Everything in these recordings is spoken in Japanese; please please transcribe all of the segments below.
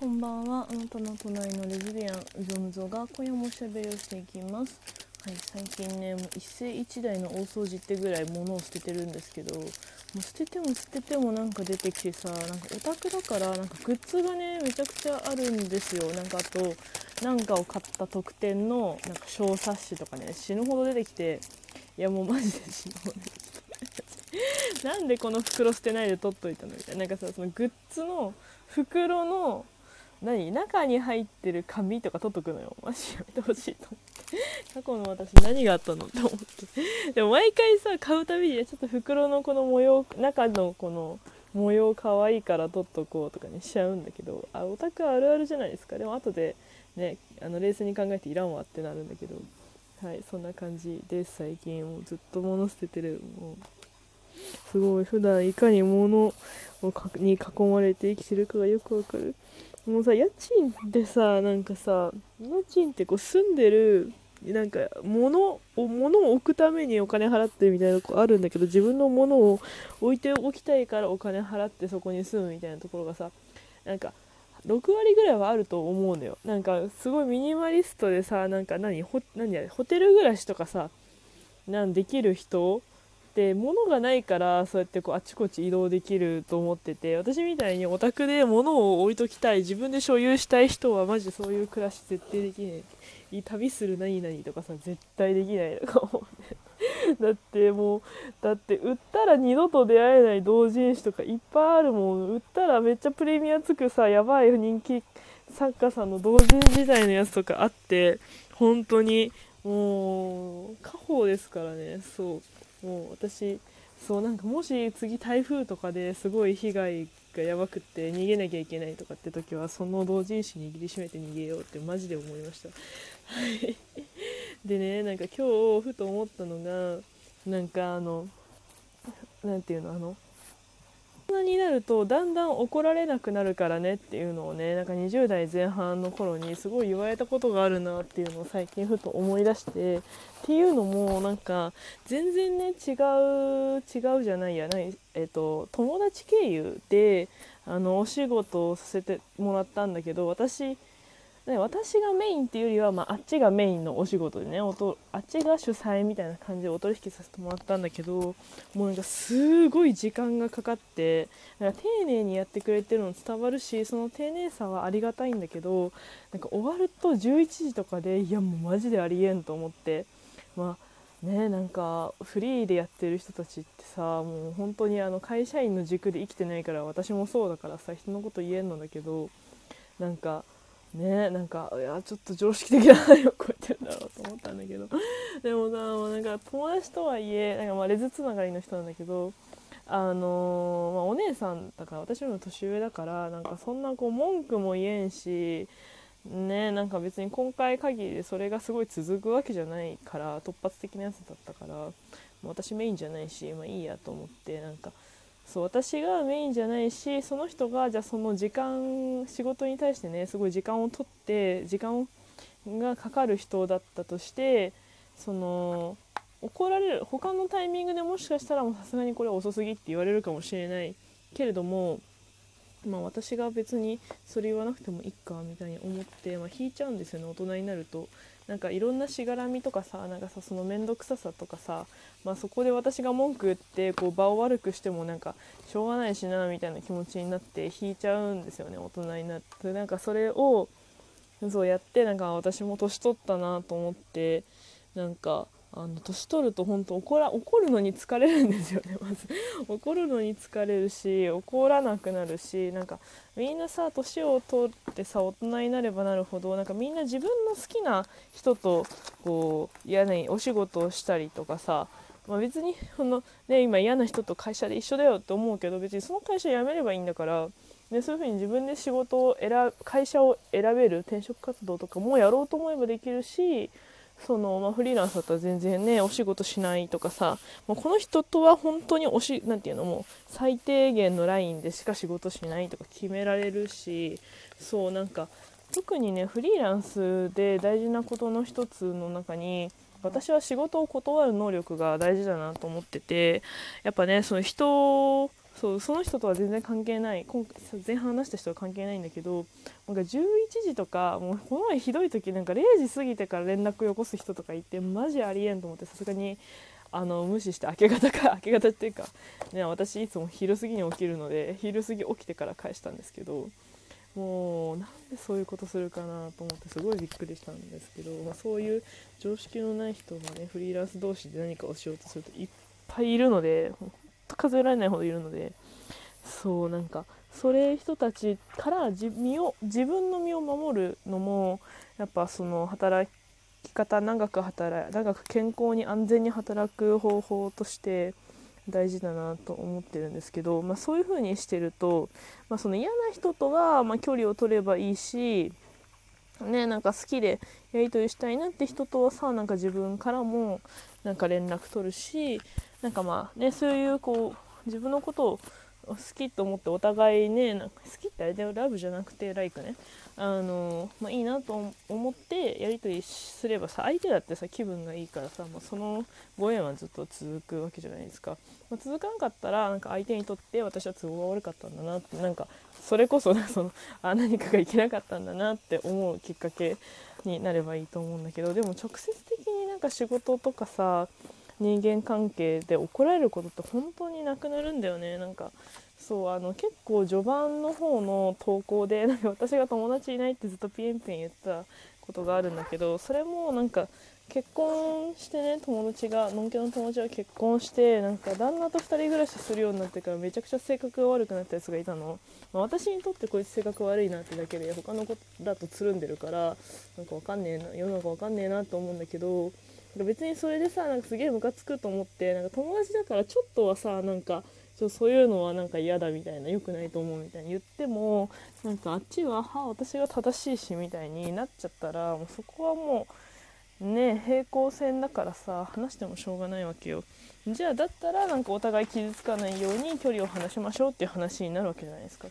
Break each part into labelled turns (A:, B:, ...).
A: こんばんは。あなたの隣のレズビアン、ゾムゾが今夜もおしゃべりをしていきます。はい、最近ね、もう一世一代の大掃除ってぐらい物を捨ててるんですけど、もう捨てても捨ててもなんか出てきてさ、なんかオタクだから、なんかグッズがね、めちゃくちゃあるんですよ。なんかあと、なんかを買った特典のなんか小冊子とかね、死ぬほど出てきて、いやもうマジで死ぬほど出てきて。なんでこの袋捨てないで取っといたのみたいな。なんかさ、そのグッズの袋の何？中に入ってる紙とか取っとくのよ。マジやめてほしいと思って。過去の私何があったのって思って。でも毎回さ買うたびにちょっと袋のこの模様中のこの模様可愛いから取っとこうとかにしちゃうんだけどあオタクあるあるじゃないですか。でも後でねあの冷静に考えていらんわってなるんだけど。はいそんな感じです。最近もうずっと物捨ててるもうすごい普段いかに物をに囲まれて生きてるかがよくわかる。もうさ家賃ってさなんかさ家賃ってこう住んでるなんか物を物を置くためにお金払ってるみたいなとこあるんだけど自分の物を置いておきたいからお金払ってそこに住むみたいなところがさなんか6割ぐらいはあると思うのよ。なんかすごいミニマリストでさなんか何ホ何やホテル暮らしとかさなんできる人で物がないからそうやってこうあちこち移動できると思ってて私みたいにオタクで物を置いときたい自分で所有したい人はマジそういう暮らし絶対できない。旅する何々とかさ絶対できないとか思うだってもうだって売ったら二度と出会えない同人誌とかいっぱいあるもん。売ったらめっちゃプレミアつくさやばい人気作家さんの同人時代のやつとかあって本当にもう家宝ですからね。そう。もう私そうなんかもし次台風とかですごい被害がやばくって逃げなきゃいけないとかって時はその同人誌握りしめて逃げようってマジで思いました。はい。でねなんか今日ふと思ったのがなんかあの何て言うのあの人になるとだんだん怒られなくなるからねっていうのをねなんか20代前半の頃にすごい言われたことがあるなっていうのを最近ふと思い出してっていうのもなんか全然ね違う違うじゃないやない、えっと、友達経由であのお仕事をさせてもらったんだけど私ね、私がメインっていうよりは、まあ、あっちがメインのお仕事でねおとあっちが主催みたいな感じでお取引させてもらったんだけどもうなんかすごい時間がかかってなんか丁寧にやってくれてるの伝わるしその丁寧さはありがたいんだけどなんか終わると11時とかでいやもうマジでありえんと思ってまあねなんかフリーでやってる人たちってさもう本当にあの会社員の軸で生きてないから私もそうだからさ人のこと言えんのだけどなんか。ねなんかいやちょっと常識的な範囲を超えてるだろうと思ったんだけど。でもさなんか友達とはいえなんかまあレズつながりの人なんだけどあのー、まあ、お姉さんだから私も年上だからなんかそんなこう文句も言えんしねなんか別に今回限りでそれがすごい続くわけじゃないから突発的なやつだったから私メインじゃないしまあいいやと思ってなんかそう私がメインじゃないしその人がじゃあその時間仕事に対してねすごい時間を取って時間がかかる人だったとしてその怒られる他のタイミングでもしかしたらさすがにこれ遅すぎって言われるかもしれないけれどもまあ私が別にそれ言わなくてもいいかみたいに思って、まあ、引いちゃうんですよね大人になると。なんかいろんなしがらみとかさなんかさその面倒くささとかさ、まあ、そこで私が文句言ってこう場を悪くしてもなんかしょうがないしなみたいな気持ちになって引いちゃうんですよね大人になってなんかそれをそうやってなんか私も年取ったなと思ってなんかあの年取ると本当怒ら怒るのに疲れるんですよね まず。怒るのに疲れるし怒らなくなるしなんかみんなさ年を取ってさ大人になればなるほどなんかみんな自分の好きな人とこう嫌なお仕事をしたりとかさまあ、別にその、ね、今嫌な人と会社で一緒だよって思うけど別にその会社辞めればいいんだから、ね、そういうふうに自分で仕事を選会社を選べる転職活動とかもやろうと思えばできるしその、まあ、フリーランスだったら全然ねお仕事しないとかさもうこの人とは本当におしなていうのもう最低限のラインでしか仕事しないとか決められるしそうなんか特にねフリーランスで大事なことの一つの中に私は仕事を断る能力が大事だなと思っててやっぱねその人そうその人とは全然関係ない。今前半話した人は関係ないんだけどなんか11時とかもうこの前ひどい時なんか0時過ぎてから連絡よこす人とかいてマジありえんと思ってさすがにあの無視して明け方か 明け方っていうか、ね、私いつも昼過ぎに起きるので昼過ぎ起きてから返したんですけどもうなんでそういうことするかなと思ってすごいびっくりしたんですけど、まあ、そういう常識のない人がねフリーランス同士で何かをしようとするといっぱいいるので本当数えられないほどいるのでそうなんかそれ人たちから自身を自分の身を守るのもやっぱその働き方長く働い長く健康に安全に働く方法として大事だなと思ってるんですけど、まあ、そういう風にしてると、まあ、その嫌な人とはま距離を取ればいいし、ね、なんか好きでやり取りしたいなって人とはさなんか自分からもなんか連絡取るしなんかまあねそういうこう自分のことを好きと思ってお互いね好きってあれだよラブじゃなくてライクね。あの、まあ、いいなと思ってやり取りすればさ相手だってさ気分がいいからさ、まあ、そのご縁はずっと続くわけじゃないですか、まあ、続かんかったらなんか相手にとって私は都合が悪かったんだなってなんかそれこそ そのあ何かがいけなかったんだなって思うきっかけになればいいと思うんだけどでも直接的になんか仕事とかさ人間関係で怒られることって本当になくなるんだよね。なんかそうあの結構序盤の方の投稿で なんか私が友達いないってずっとピエンピエン言ったことがあるんだけどそれもなんか結婚してね友達がのんけの友達が結婚してなんか旦那と2人暮らしするようになってからめちゃくちゃ性格が悪くなったやつがいたの、まあ、私にとってこいつ性格悪いなってだけで他の子だとつるんでるからなんかわかんねえな世の中わかんねえなと思うんだけど別にそれでさなんかすげえムカつくと思ってなんか友達だからちょっとはさなんかちょそういうのはなんか嫌だみたいな良くないと思うみたいに言ってもなんかあっちはは私が正しいしみたいになっちゃったらもうそこはもうね平行線だからさ話してもしょうがないわけよ。じゃあだったらなんかお互い傷つかないように距離を離しましょうっていう話になるわけじゃないですか。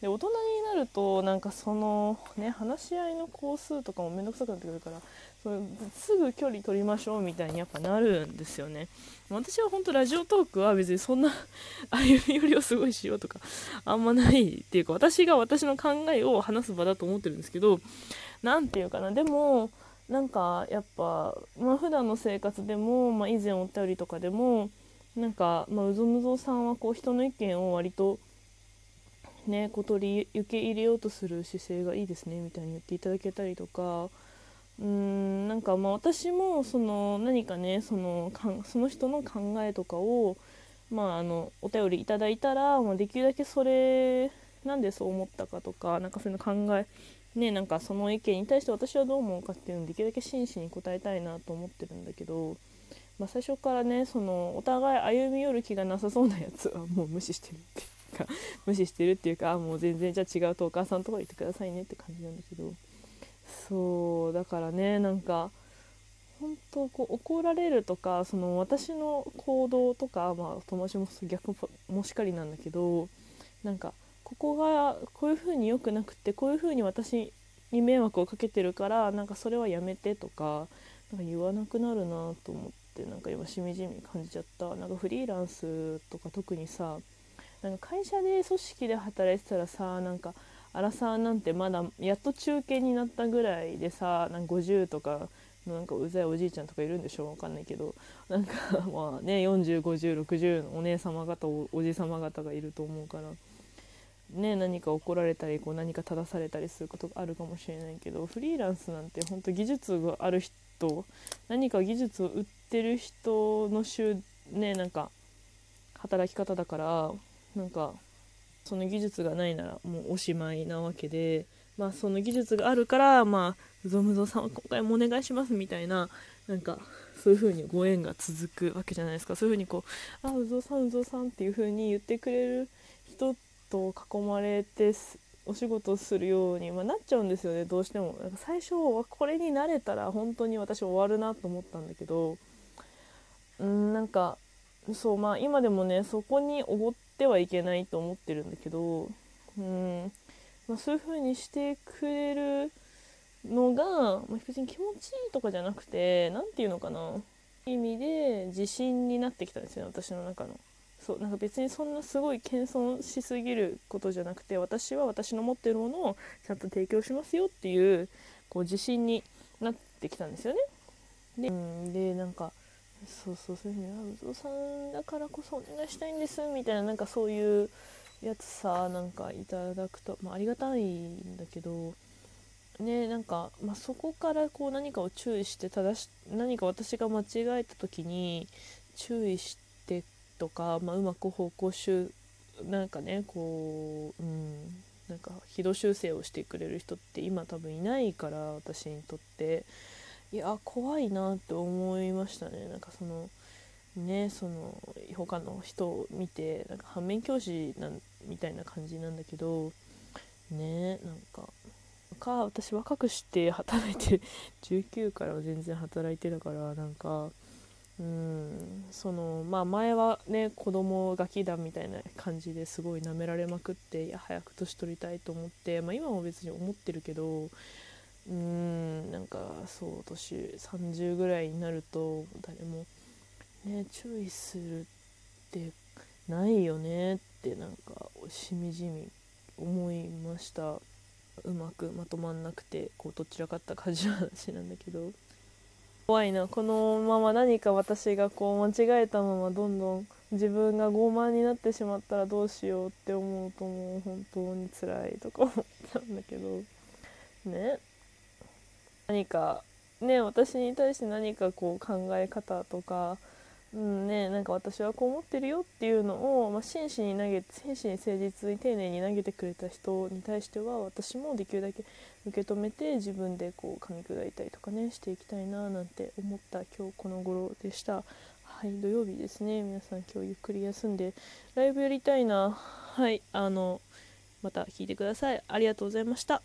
A: で大人になるとなんかそのね話し合いの工数とかも面倒くさくなってくるからすぐ距離取りましょうみたいにやっぱなるんですよね。私は本当ラジオトークは別にそんな歩み寄りをすごいしようとかあんまないっていうか私が私の考えを話す場だと思ってるんですけど何て言うかな。でもなんかやっぱ、まあ、普段の生活でも、まあ、以前お便りとかでもなんか、まあ、うぞむぞさんはこう人の意見を割とねこう取り受け入れようとする姿勢がいいですねみたいに言っていただけたりとかうーんなんかまあ私もその何かねそのかんその人の考えとかを、まあ、あのお便りいただいたら、まあ、できるだけそれなんでそう思ったかとかなんかそういうの考えねなんかその意見に対して私はどう思うかっていうのをできるだけ真摯に答えたいなと思ってるんだけど、まあ、最初からねそのお互い歩み寄る気がなさそうなやつはもう無視してるっていうか 無視してるっていうかもう全然じゃあ違うとお母さんとこ行ってくださいねって感じなんだけど。そうだからねなんか本当こう怒られるとかその私の行動とか、まあ、友達も逆もしかりなんだけどなんかここがこういう風に良くなくてこういう風に私に迷惑をかけてるからなんかそれはやめてとかなんか言わなくなるなと思ってなんか今しみじみ感じちゃった。なんかフリーランスとか特にさなんか会社で組織で働いてたらさなんかアラサーなんてまだやっと中堅になったぐらいでさなんか50とかのなんかうざいおじいちゃんとかいるんでしょうわかんないけどなんかまあね405060のお姉様方おおじ様方がいると思うから。ね、何か怒られたりこう何か正されたりすることがあるかもしれないけどフリーランスなんて本当技術がある人何か技術を売ってる人の週ねなんか働き方だからなんかその技術がないならもうおしまいなわけで、まあ、その技術があるからまあゾムゾさんは今回もお願いしますみたいななんかそういう風にご縁が続くわけじゃないですか。そういう風にこう「あうぞさんうぞさん」っていう風に言ってくれる人と囲まれてお仕事するように、まあ、なっちゃうんですよね。どうしても。なんか最初はこれに慣れたら本当に私終わるなと思ったんだけどうんなんかそうまあ今でもねそこにおごっててはいけないと思ってるんだけどうん、まあ、そういう風にしてくれるのが、まあ、別に気持ちいいとかじゃなくて何て言うのかな。意味で自信になってきたんですよね私の中の。そうなんか別にそんなすごい謙遜しすぎることじゃなくて私は私の持ってるものをちゃんと提供しますよっていうこう自信になってきたんですよね。で,、でなんかそうそうそういう。ふうに「うぞさんだからこそお願いしたいんです」みたいななんかそういうやつさなんかいただくと、まあ、ありがたいんだけどねなんか、まあ、そこからこう何かを注意して正し何か私が間違えた時に注意してとか、まあ、うまく方向修なんかねこううんなんか軌道修正をしてくれる人って今多分いないから私にとって。いや怖いなって思いましたね。なんかそのねその他の人を見てなんか反面教師なんみたいな感じなんだけどねなんかか私若くして働いて19 から全然働いてたからなんかうんそのまあ前はね子供ガキだみたいな感じですごい舐められまくっていや早く年取りたいと思って、まあ、今も別に思ってるけどうんなんかそう年30ぐらいになると誰もね注意するってないよねってなんかしみじみ思いました。うまくまとまんなくてこうどちらかった感じの話なんだけど。怖いなこのまま何か私がこう間違えたままどんどん自分が傲慢になってしまったらどうしようって思うともう本当に辛いとか思ったんだけど。ね。何かね私に対して何かこう考え方とかうんね、なんか私はこう思ってるよっていうのを、まあ、真摯に投げ真摯に誠実に丁寧に投げてくれた人に対しては私もできるだけ受け止めて自分でこう噛み砕いたりとかねしていきたいななんて思った今日この頃でした。はい土曜日ですね。皆さん今日ゆっくり休んでライブやりたいな。はいあのまた聞いてください。ありがとうございました。